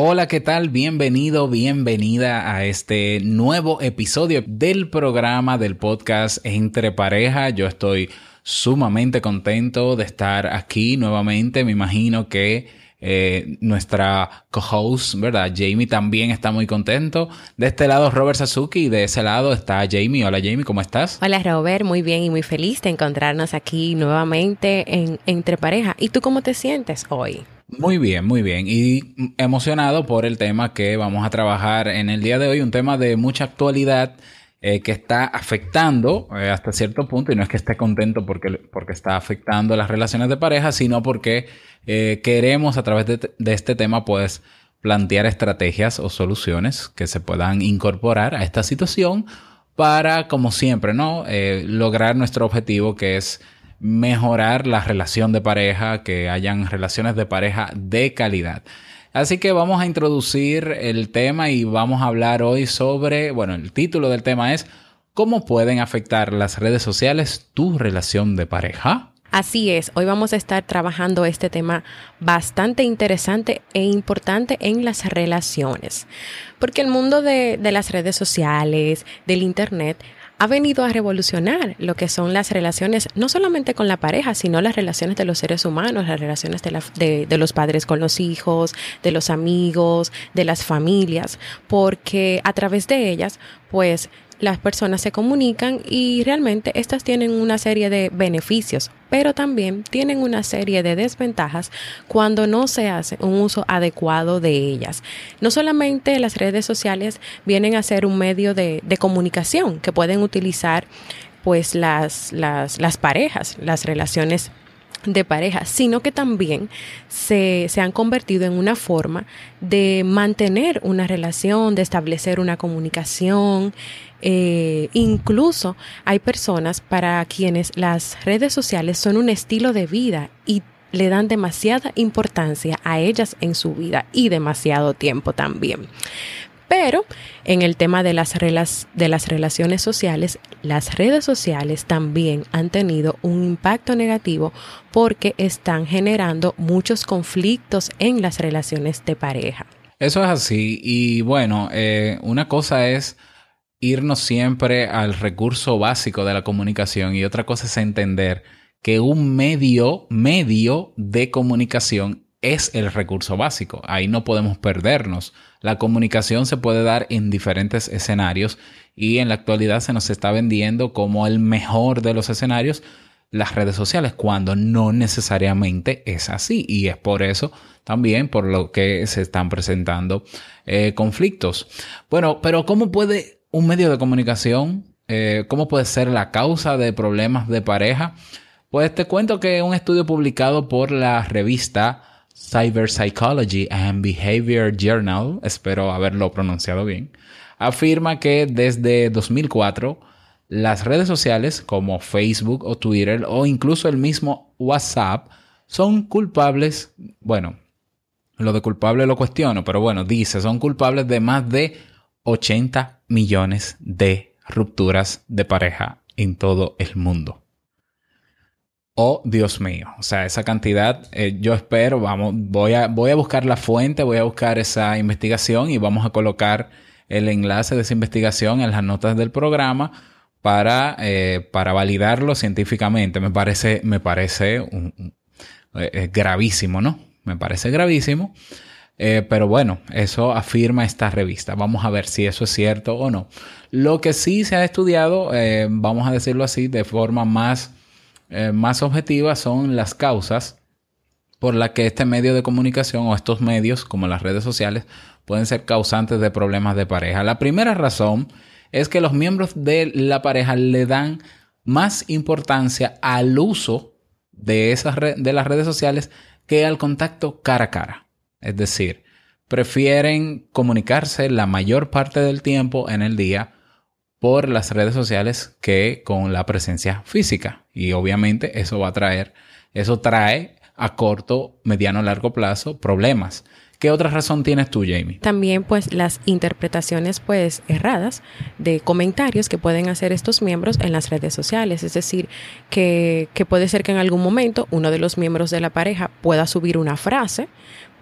Hola, ¿qué tal? Bienvenido, bienvenida a este nuevo episodio del programa del podcast Entre Pareja. Yo estoy sumamente contento de estar aquí nuevamente. Me imagino que eh, nuestra co-host, ¿verdad? Jamie también está muy contento. De este lado, Robert Sasuki, y de ese lado está Jamie. Hola, Jamie, ¿cómo estás? Hola, Robert, muy bien y muy feliz de encontrarnos aquí nuevamente en Entre Pareja. ¿Y tú cómo te sientes hoy? Muy bien, muy bien. Y emocionado por el tema que vamos a trabajar en el día de hoy, un tema de mucha actualidad eh, que está afectando eh, hasta cierto punto, y no es que esté contento porque, porque está afectando las relaciones de pareja, sino porque eh, queremos a través de, de este tema, pues, plantear estrategias o soluciones que se puedan incorporar a esta situación para, como siempre, ¿no? lograr nuestro objetivo que es mejorar la relación de pareja, que hayan relaciones de pareja de calidad. Así que vamos a introducir el tema y vamos a hablar hoy sobre, bueno, el título del tema es ¿Cómo pueden afectar las redes sociales tu relación de pareja? Así es, hoy vamos a estar trabajando este tema bastante interesante e importante en las relaciones, porque el mundo de, de las redes sociales, del Internet, ha venido a revolucionar lo que son las relaciones, no solamente con la pareja, sino las relaciones de los seres humanos, las relaciones de, de, los padres con los hijos, de los amigos, de las familias, porque a través de ellas, pues las personas se comunican y realmente estas tienen una serie de beneficios, pero también tienen una serie de desventajas cuando no se hace un uso adecuado de ellas. No solamente las redes sociales vienen a ser un medio de, comunicación que pueden utilizar pues las, las, las parejas, las relaciones de pareja, sino que también se, se, han convertido en una forma de mantener una relación, de establecer una comunicación. Eh, incluso hay personas para quienes las redes sociales son un estilo de vida y le dan demasiada importancia a ellas en su vida y demasiado tiempo también. Pero en el tema de las, de las relaciones sociales, las redes sociales también han tenido un impacto negativo porque están generando muchos conflictos en las relaciones de pareja. Eso es así. Y bueno, eh, una cosa es irnos siempre al recurso básico de la comunicación y otra cosa es entender que un medio, medio de comunicación es el recurso básico. Ahí no podemos perdernos. La comunicación se puede dar en diferentes escenarios y en la actualidad se nos está vendiendo como el mejor de los escenarios las redes sociales cuando no necesariamente es así y es por eso también por lo que se están presentando eh, conflictos. Bueno, pero ¿cómo puede un medio de comunicación, eh, cómo puede ser la causa de problemas de pareja? Pues te cuento que un estudio publicado por la revista Cyber Psychology and Behavior Journal, espero haberlo pronunciado bien, afirma que desde 2004 las redes sociales como Facebook o Twitter o incluso el mismo WhatsApp son culpables, bueno, lo de culpable lo cuestiono, pero bueno, dice, son culpables de más de 80 millones de rupturas de pareja en todo el mundo. Oh, Dios mío. O sea, esa cantidad, eh, yo espero, vamos, voy a, voy a buscar la fuente, voy a buscar esa investigación y vamos a colocar el enlace de esa investigación en las notas del programa para, eh, para validarlo científicamente. Me parece, me parece eh, gravísimo, ¿no? Me parece gravísimo. pero bueno, eso afirma esta revista. Vamos a ver si eso es cierto o no. Lo que sí se ha estudiado, vamos a decirlo así, de forma más eh, más objetivas son las causas por las que este medio de comunicación o estos medios, como las redes sociales, pueden ser causantes de problemas de pareja. La primera razón es que los miembros de la pareja le dan más importancia al uso de, esas de las redes sociales que al contacto cara a cara. Es decir, prefieren comunicarse la mayor parte del tiempo en el día por las redes sociales que con la presencia física. Y obviamente eso va a traer, eso trae a corto, mediano, largo plazo problemas. ¿Qué otra razón tienes tú, Jamie? También pues las interpretaciones pues erradas de comentarios que pueden hacer estos miembros en las redes sociales. Es decir, que, que puede ser que en algún momento uno de los miembros de la pareja pueda subir una frase,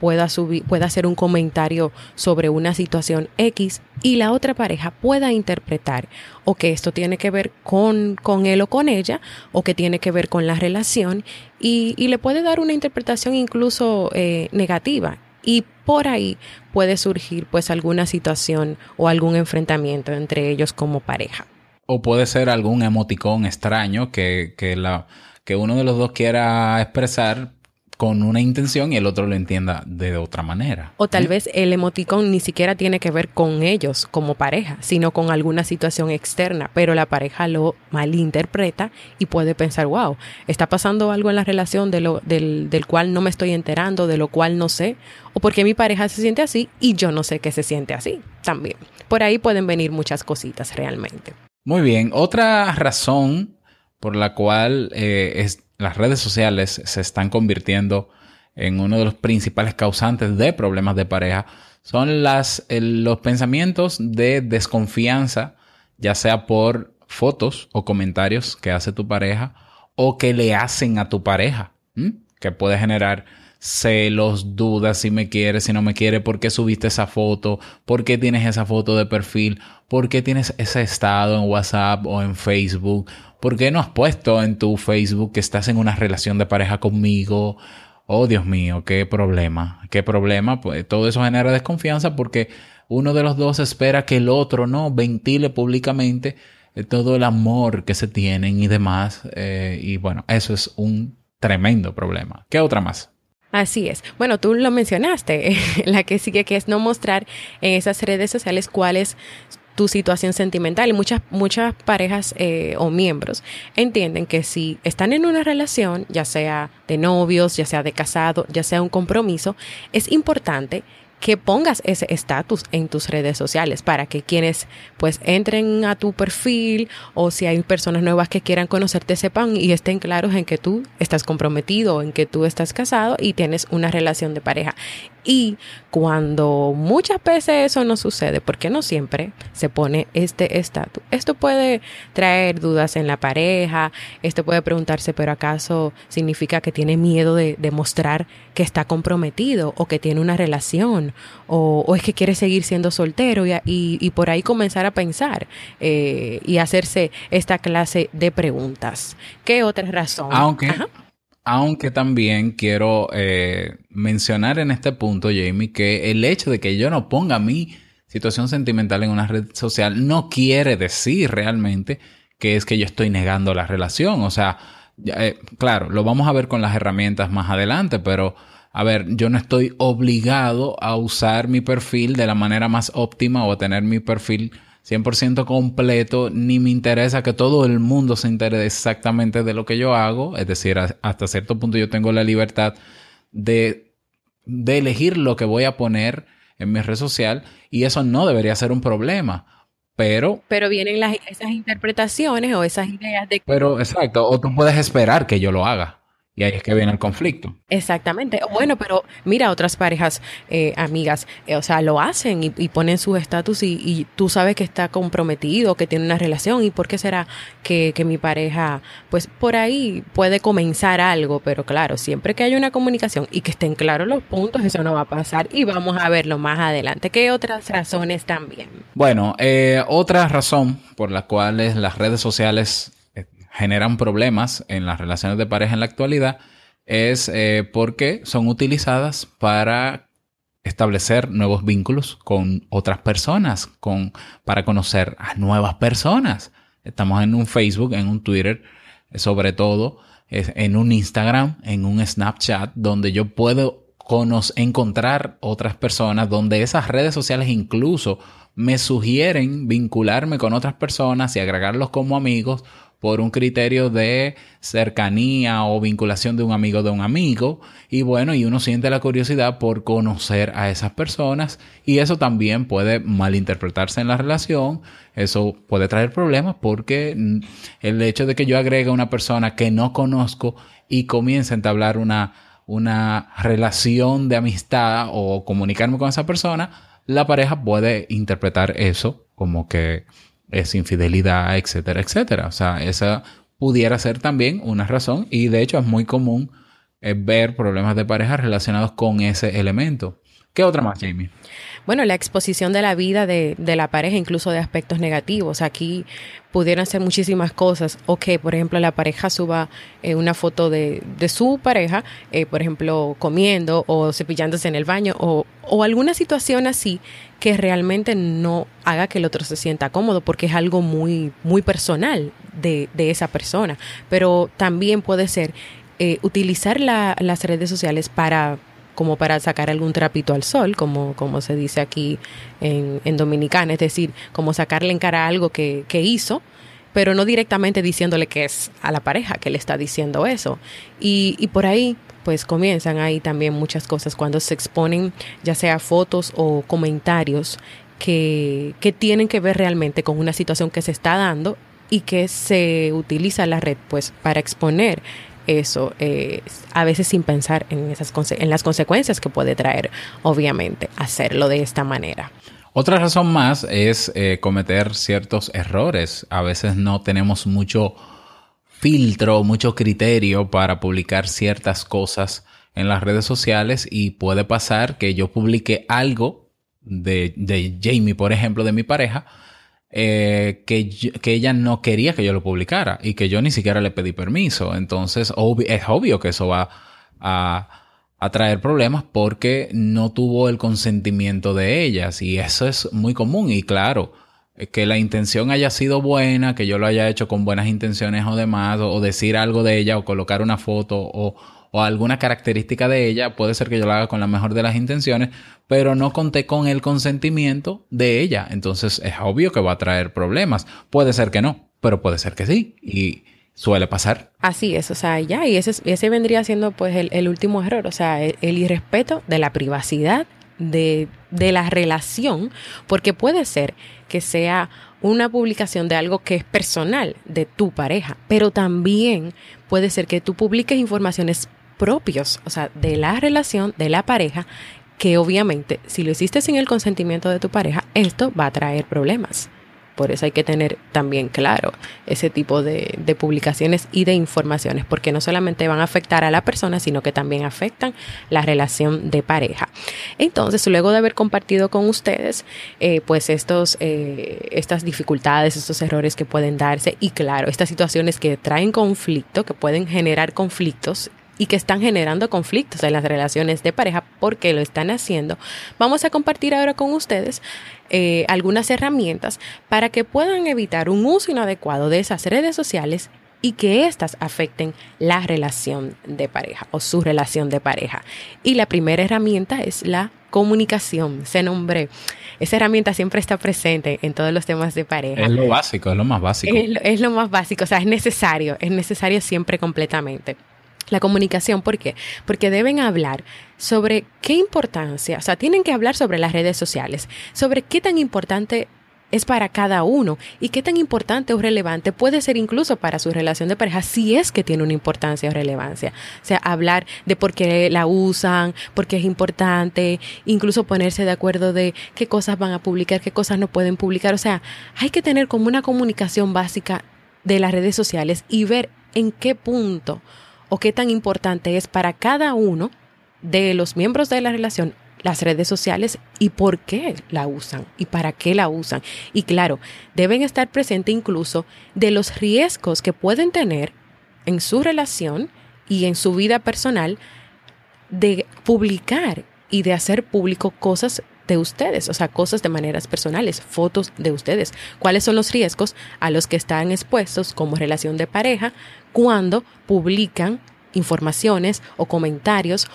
pueda, subir, pueda hacer un comentario sobre una situación X y la otra pareja pueda interpretar o que esto tiene que ver con, con él o con ella o que tiene que ver con la relación y, y le puede dar una interpretación incluso eh, negativa y por ahí puede surgir pues alguna situación o algún enfrentamiento entre ellos como pareja. O puede ser algún emoticón extraño que, que, la, que uno de los dos quiera expresar con una intención y el otro lo entienda de otra manera. O tal vez el emoticón ni siquiera tiene que ver con ellos como pareja, sino con alguna situación externa, pero la pareja lo malinterpreta y puede pensar, wow, está pasando algo en la relación de lo, del, del cual no me estoy enterando, de lo cual no sé, o porque mi pareja se siente así y yo no sé que se siente así también. Por ahí pueden venir muchas cositas realmente. Muy bien, otra razón por la cual eh, es, las redes sociales se están convirtiendo en uno de los principales causantes de problemas de pareja son las, los pensamientos de desconfianza, ya sea por fotos o comentarios que hace tu pareja o que le hacen a tu pareja, que puede generar celos, dudas si me quiere, si no me quiere, por qué subiste esa foto, por qué tienes esa foto de perfil, por qué tienes ese estado en WhatsApp o en Facebook ¿Por qué no has puesto en tu Facebook que estás en una relación de pareja conmigo? Oh, Dios mío, qué problema, qué problema. Pues todo eso genera desconfianza porque uno de los dos espera que el otro no ventile públicamente eh, todo el amor que se tienen y demás. Eh, y bueno, eso es un tremendo problema. ¿Qué otra más? Así es. Bueno, tú lo mencionaste, la que sigue que es no mostrar en esas redes sociales cuáles tu situación sentimental. Y muchas, muchas parejas eh, o miembros entienden que si están en una relación, ya sea de novios, ya sea de casado, ya sea un compromiso, es importante que pongas ese estatus en tus redes sociales para que quienes pues entren a tu perfil o si hay personas nuevas que quieran conocerte sepan y estén claros en que tú estás comprometido, en que tú estás casado y tienes una relación de pareja. Y cuando muchas veces eso no sucede, porque no siempre se pone este estatus, esto puede traer dudas en la pareja, esto puede preguntarse, pero ¿acaso significa que tiene miedo de demostrar que está comprometido o que tiene una relación o, es que quiere seguir siendo soltero y, por ahí comenzar a pensar eh, y hacerse esta clase de preguntas? ¿Qué otra razón? Aunque... Aunque también quiero eh, mencionar en este punto, Jamie, que el hecho de que yo no ponga mi situación sentimental en una red social no quiere decir realmente que es que yo estoy negando la relación. O sea, eh, claro, lo vamos a ver con las herramientas más adelante, pero a ver, yo no estoy obligado a usar mi perfil de la manera más óptima o a tener mi perfil 100% completo, ni me interesa que todo el mundo se entere exactamente de lo que yo hago, es decir, hasta cierto punto yo tengo la libertad de, de elegir lo que voy a poner en mi red social y eso no debería ser un problema. Pero, pero vienen las, esas interpretaciones o esas ideas de... Pero exacto, o tú puedes esperar que yo lo haga. Y ahí es que viene el conflicto. Exactamente. Bueno, pero mira, otras parejas, eh, amigas, eh, o sea, lo hacen y, ponen su estatus y, tú sabes que está comprometido, que tiene una relación. ¿Y por qué será que, que, mi pareja, pues por ahí puede comenzar algo? Pero claro, siempre que haya una comunicación y que estén claros los puntos, eso no va a pasar y vamos a verlo más adelante. ¿Qué otras razones también? Bueno, eh, otra razón por la cual las redes sociales generan problemas en las relaciones de pareja en la actualidad es eh, porque son utilizadas para establecer nuevos vínculos con otras personas, con, para conocer a nuevas personas. Estamos en un Facebook, en un Twitter, sobre todo, en un Instagram, en un Snapchat, donde yo puedo encontrar otras personas, donde esas redes sociales incluso me sugieren vincularme con otras personas y agregarlos como amigos por un criterio de cercanía o vinculación de un amigo de un amigo. Y bueno, y uno siente la curiosidad por conocer a esas personas y eso también puede malinterpretarse en la relación. Eso puede traer problemas porque mm, el hecho de que yo agregue a una persona que no conozco y comience a entablar una, una relación de amistad o comunicarme con esa persona, la pareja puede interpretar eso como que es infidelidad, etcétera, etcétera. O sea, esa pudiera ser también una razón y de hecho es muy común eh, ver problemas de pareja relacionados con ese elemento. ¿Qué otra más, Jamie? Bueno, la exposición de la vida de, de, la pareja, incluso de aspectos negativos. Aquí pudieran ser muchísimas cosas. O que, por ejemplo, la pareja suba eh, una foto de, de su pareja, eh, por ejemplo, comiendo o cepillándose en el baño o, o alguna situación así que realmente no haga que el otro se sienta cómodo porque es algo muy, muy personal de, de esa persona. Pero también puede ser eh, utilizar la, las redes sociales para como para sacar algún trapito al sol, como, como se dice aquí en, en Dominicana, es decir, como sacarle en cara algo que, que hizo, pero no directamente diciéndole que es a la pareja que le está diciendo eso. Y, y por ahí, pues comienzan ahí también muchas cosas cuando se exponen ya sea fotos o comentarios que, que tienen que ver realmente con una situación que se está dando y que se utiliza la red pues para exponer eso, eh, a veces sin pensar en, esas en las consecuencias que puede traer, obviamente, hacerlo de esta manera. Otra razón más es eh, cometer ciertos errores. A veces no tenemos mucho filtro, mucho criterio para publicar ciertas cosas en las redes sociales y puede pasar que yo publique algo de, de Jamie, por ejemplo, de mi pareja, eh, que, que, ella no quería que yo lo publicara y que yo ni siquiera le pedí permiso. Entonces es obvio que eso va a, a, traer problemas porque no tuvo el consentimiento de ellas y eso es muy común y claro. Que la intención haya sido buena, que yo lo haya hecho con buenas intenciones o demás, o decir algo de ella, o colocar una foto, o, o alguna característica de ella, puede ser que yo lo haga con la mejor de las intenciones, pero no conté con el consentimiento de ella. Entonces es obvio que va a traer problemas. Puede ser que no, pero puede ser que sí. Y suele pasar. Así es, o sea, ya, y ese, ese vendría siendo pues el, último error, o sea, el, el, irrespeto de la privacidad de, de la relación, porque puede ser que sea una publicación de algo que es personal de tu pareja, pero también puede ser que tú publiques informaciones propios, o sea, de la relación, de la pareja, que obviamente si lo hiciste sin el consentimiento de tu pareja, esto va a traer problemas. Por eso hay que tener también claro ese tipo de, publicaciones y de informaciones, porque no solamente van a afectar a la persona, sino que también afectan la relación de pareja. Entonces, luego de haber compartido con ustedes, eh, pues estos, eh, estas dificultades, estos errores que pueden darse y claro, estas situaciones que traen conflicto, que pueden generar conflictos y que están generando conflictos en las relaciones de pareja porque lo están haciendo, vamos a compartir ahora con ustedes eh, algunas herramientas para que puedan evitar un uso inadecuado de esas redes sociales y que éstas afecten la relación de pareja o su relación de pareja. Y la primera herramienta es la comunicación. Ese nombre, esa herramienta siempre está presente en todos los temas de pareja. Es lo básico, es lo más básico. Es, es lo más básico, o sea, es necesario, es necesario siempre completamente. La comunicación, ¿por qué? Porque deben hablar sobre qué importancia, o sea, tienen que hablar sobre las redes sociales, sobre qué tan importante es para cada uno y qué tan importante o relevante puede ser incluso para su relación de pareja si es que tiene una importancia o relevancia. O sea, hablar de por qué la usan, por qué es importante, incluso ponerse de acuerdo de qué cosas van a publicar, qué cosas no pueden publicar. O sea, hay que tener como una comunicación básica de las redes sociales y ver en qué punto o qué tan importante es para cada uno de los miembros de la relación las redes sociales y por qué la usan y para qué la usan. Y claro, deben estar presentes incluso de los riesgos que pueden tener en su relación y en su vida personal de publicar y de hacer público cosas de ustedes, o sea, cosas de maneras personales, fotos de ustedes. ¿Cuáles son los riesgos a los que están expuestos como relación de pareja cuando publican informaciones o comentarios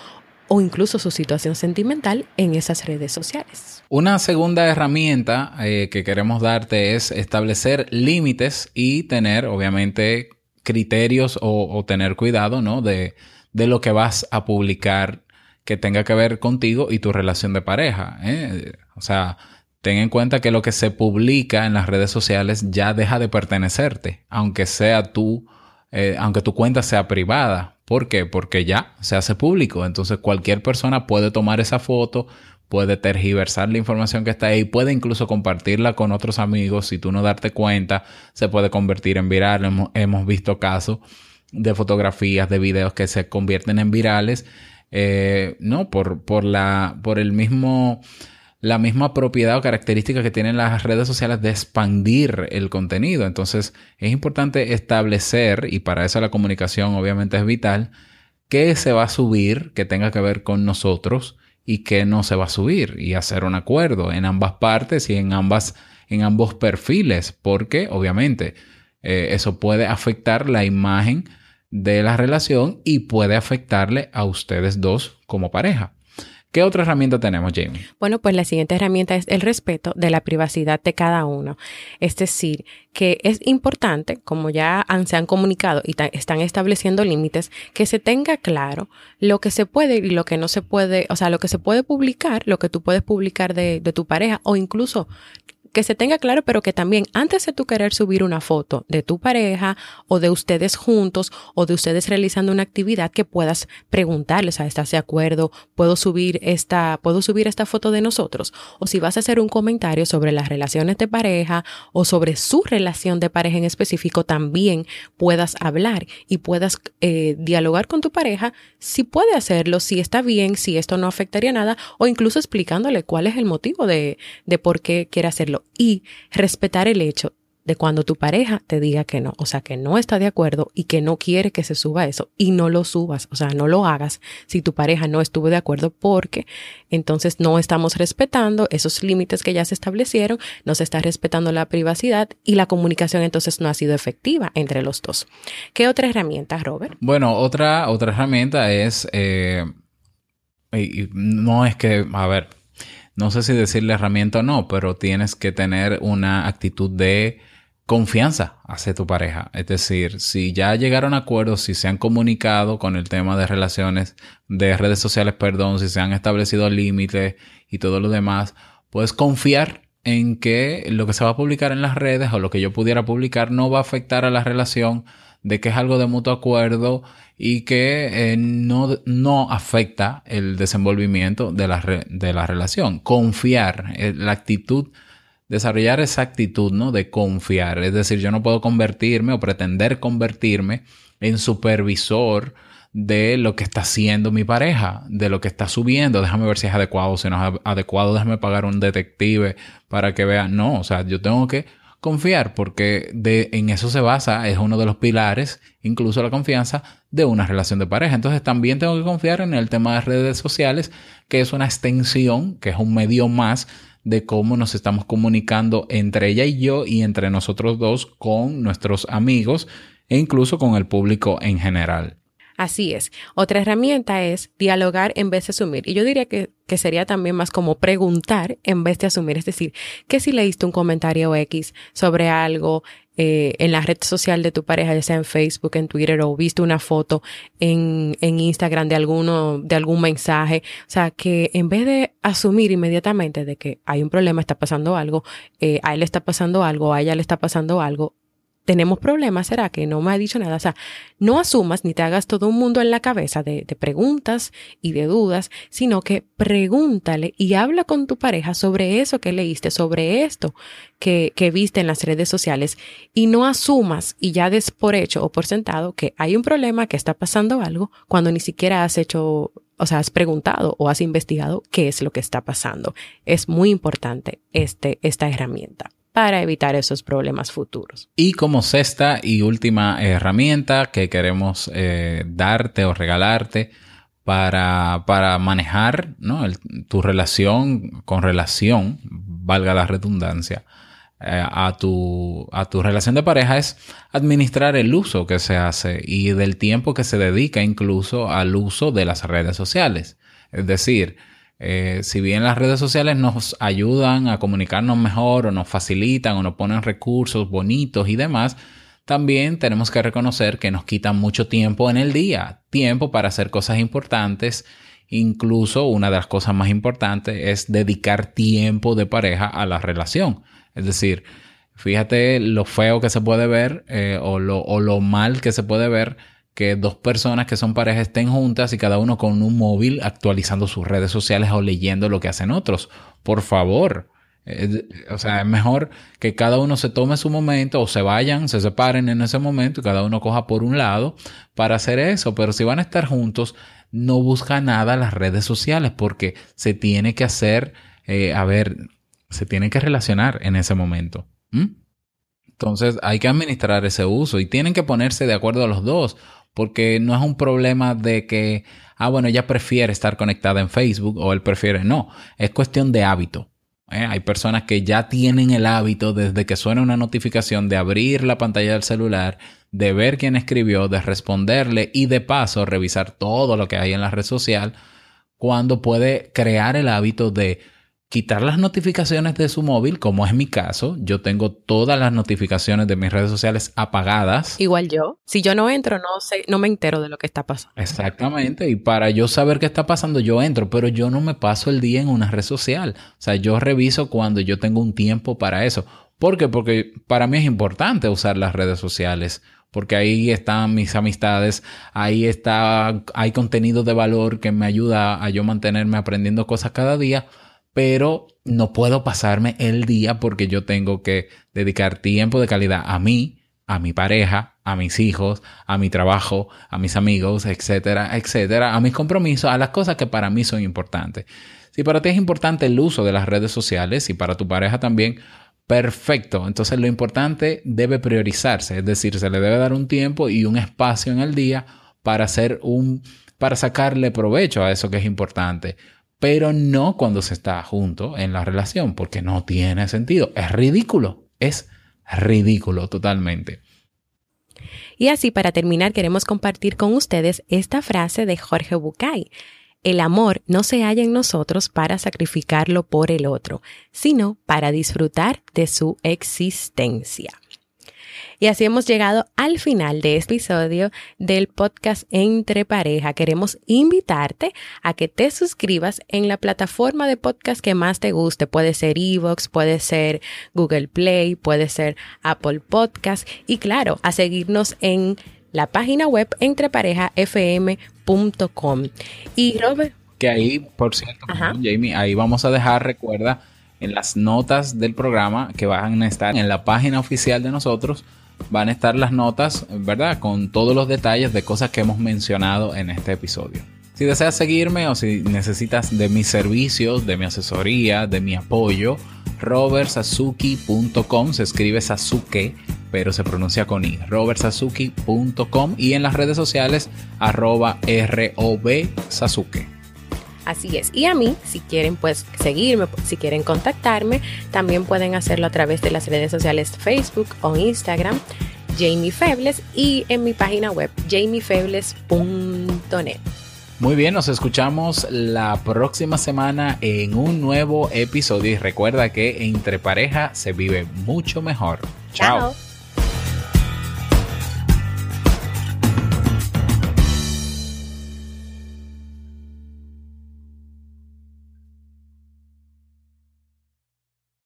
o incluso su situación sentimental en esas redes sociales. Una segunda herramienta eh, que queremos darte es establecer límites y tener, obviamente, criterios o, tener cuidado, ¿no? De, de, lo que vas a publicar que tenga que ver contigo y tu relación de pareja. ¿eh? O sea, ten en cuenta que lo que se publica en las redes sociales ya deja de pertenecerte, aunque sea tú, eh, aunque tu cuenta sea privada. ¿Por qué? Porque ya se hace público. Entonces cualquier persona puede tomar esa foto, puede tergiversar la información que está ahí, puede incluso compartirla con otros amigos. Si tú no darte cuenta, se puede convertir en viral. Hemos, hemos visto casos de fotografías, de videos que se convierten en virales eh, no, por, por, la, por el mismo, la misma propiedad o característica que tienen las redes sociales de expandir el contenido. Entonces, es importante establecer, y para eso la comunicación obviamente es vital, qué se va a subir que tenga que ver con nosotros y qué no se va a subir y hacer un acuerdo en ambas partes y en ambas en ambos perfiles porque obviamente eh, eso puede afectar la imagen de la relación y puede afectarle a ustedes dos como pareja. ¿Qué otra herramienta tenemos, Jamie? Bueno, pues la siguiente herramienta es el respeto de la privacidad de cada uno. Es decir, que es importante, como ya se han comunicado y están estableciendo límites, que se tenga claro lo que se puede y lo que no se puede, o sea, lo que se puede publicar, lo que tú puedes publicar de, tu pareja o incluso que se tenga claro, pero que también antes de tú querer subir una foto de tu pareja o de ustedes juntos o de ustedes realizando una actividad que puedas preguntarles, a ¿estás de acuerdo? ¿Puedo subir esta, puedo subir esta foto de nosotros? O si vas a hacer un comentario sobre las relaciones de pareja o sobre su relación de pareja en específico, también puedas hablar y puedas eh, dialogar con tu pareja si puede hacerlo, si está bien, si esto no afectaría nada o incluso explicándole cuál es el motivo de, de por qué quiere hacerlo y respetar el hecho de cuando tu pareja te diga que no, o sea, que no está de acuerdo y que no quiere que se suba eso y no lo subas, o sea, no lo hagas si tu pareja no estuvo de acuerdo porque entonces no estamos respetando esos límites que ya se establecieron, no se está respetando la privacidad y la comunicación entonces no ha sido efectiva entre los dos. ¿Qué otra herramienta, Robert? Bueno, otra, otra herramienta es, eh, no es que, a ver, no sé si decirle herramienta o no, pero tienes que tener una actitud de confianza hacia tu pareja. Es decir, si ya llegaron a acuerdos, si se han comunicado con el tema de relaciones, de redes sociales, perdón, si se han establecido límites y todo lo demás, puedes confiar en que lo que se va a publicar en las redes o lo que yo pudiera publicar no va a afectar a la relación, de que es algo de mutuo acuerdo y que eh, no, no, afecta el desenvolvimiento de la, de la relación. Confiar, eh, la actitud, desarrollar esa actitud, ¿no? De confiar. Es decir, yo no puedo convertirme o pretender convertirme en supervisor de lo que está haciendo mi pareja, de lo que está subiendo. Déjame ver si es adecuado, si no es adecuado, déjame pagar un detective para que vea. No, o sea, yo tengo que confiar, porque de, en eso se basa, es uno de los pilares, incluso la confianza, de una relación de pareja. Entonces también tengo que confiar en el tema de redes sociales, que es una extensión, que es un medio más de cómo nos estamos comunicando entre ella y yo y entre nosotros dos con nuestros amigos e incluso con el público en general. Así es. Otra herramienta es dialogar en vez de asumir. Y yo diría que, sería también más como preguntar en vez de asumir. Es decir, que si leíste un comentario X sobre algo eh, en la red social de tu pareja, ya sea en Facebook, en Twitter o viste una foto en, en Instagram de alguno, de algún mensaje. O sea, que en vez de asumir inmediatamente de que hay un problema, está pasando algo, eh, a él le está pasando algo, a ella le está pasando algo, tenemos problemas, ¿será que no me ha dicho nada? O sea, no asumas ni te hagas todo un mundo en la cabeza de, preguntas y de dudas, sino que pregúntale y habla con tu pareja sobre eso que leíste, sobre esto que, que viste en las redes sociales y no asumas y ya des por hecho o por sentado que hay un problema, que está pasando algo, cuando ni siquiera has hecho o sea, has preguntado o has investigado qué es lo que está pasando. Es muy importante este, esta herramienta para evitar esos problemas futuros. Y como sexta y última herramienta que queremos eh, darte o regalarte para, para manejar ¿no? tu relación con relación, valga la redundancia, eh, a, tu, a tu relación de pareja es administrar el uso que se hace y del tiempo que se dedica incluso al uso de las redes sociales. Es decir, eh, si bien las redes sociales nos ayudan a comunicarnos mejor o nos facilitan o nos ponen recursos bonitos y demás, también tenemos que reconocer que nos quitan mucho tiempo en el día, tiempo para hacer cosas importantes. Incluso una de las cosas más importantes es dedicar tiempo de pareja a la relación. Es decir, fíjate lo feo que se puede ver eh, o, lo, o lo mal que se puede ver que dos personas que son pareja estén juntas y cada uno con un móvil actualizando sus redes sociales o leyendo lo que hacen otros. Por favor, o sea, es mejor que cada uno se tome su momento o se vayan, se separen en ese momento y cada uno coja por un lado para hacer eso. Pero si van a estar juntos, no busca nada las redes sociales porque se tiene que hacer, eh, a ver, se tiene que relacionar en ese momento. Entonces hay que administrar ese uso y tienen que ponerse de acuerdo a los dos porque no es un problema de que, ah, bueno, ella prefiere estar conectada en Facebook o él prefiere, no, es cuestión de hábito. ¿eh? Hay personas que ya tienen el hábito desde que suena una notificación de abrir la pantalla del celular, de ver quién escribió, de responderle y de paso revisar todo lo que hay en la red social, cuando puede crear el hábito de quitar las notificaciones de su móvil, como es mi caso. Yo tengo todas las notificaciones de mis redes sociales apagadas. Igual yo. Si yo no entro, no sé, no me entero de lo que está pasando. Exactamente. Y para yo saber qué está pasando, yo entro, pero yo no me paso el día en una red social. O sea, yo reviso cuando yo tengo un tiempo para eso. ¿Por qué? Porque para mí es importante usar las redes sociales porque ahí están mis amistades, ahí está, hay contenido de valor que me ayuda a yo mantenerme aprendiendo cosas cada día, pero no puedo pasarme el día porque yo tengo que dedicar tiempo de calidad a mí, a mi pareja, a mis hijos, a mi trabajo, a mis amigos, etcétera, etcétera, a mis compromisos, a las cosas que para mí son importantes. Si para ti es importante el uso de las redes sociales y para tu pareja también, perfecto. Entonces lo importante debe priorizarse, es decir, se le debe dar un tiempo y un espacio en el día para hacer un para sacarle provecho a eso que es importante pero no cuando se está junto en la relación, porque no tiene sentido. Es ridículo, es ridículo totalmente. Y así para terminar queremos compartir con ustedes esta frase de Jorge Bucay. El amor no se halla en nosotros para sacrificarlo por el otro, sino para disfrutar de su existencia. Y así hemos llegado al final de este episodio del podcast Entre Pareja. Queremos invitarte a que te suscribas en la plataforma de podcast que más te guste. Puede ser Evox, puede ser Google Play, puede ser Apple Podcast y claro, a seguirnos en la página web entreparejafm.com. Y Robert. Que ahí, por cierto, Jamie, ahí vamos a dejar, recuerda, en las notas del programa que van a estar en la página oficial de nosotros van a estar las notas, ¿verdad? Con todos los detalles de cosas que hemos mencionado en este episodio. Si deseas seguirme o si necesitas de mis servicios, de mi asesoría, de mi apoyo, robertsazuki.com, se escribe Sasuke, pero se pronuncia con i, robertsazuki.com y en las redes sociales arroba robsasuke. Así es. Y a mí, si quieren pues seguirme, si quieren contactarme, también pueden hacerlo a través de las redes sociales Facebook o Instagram, Jamie Febles, y en mi página web, jamiefebles.net. Muy bien, nos escuchamos la próxima semana en un nuevo episodio y recuerda que entre pareja se vive mucho mejor. Chao.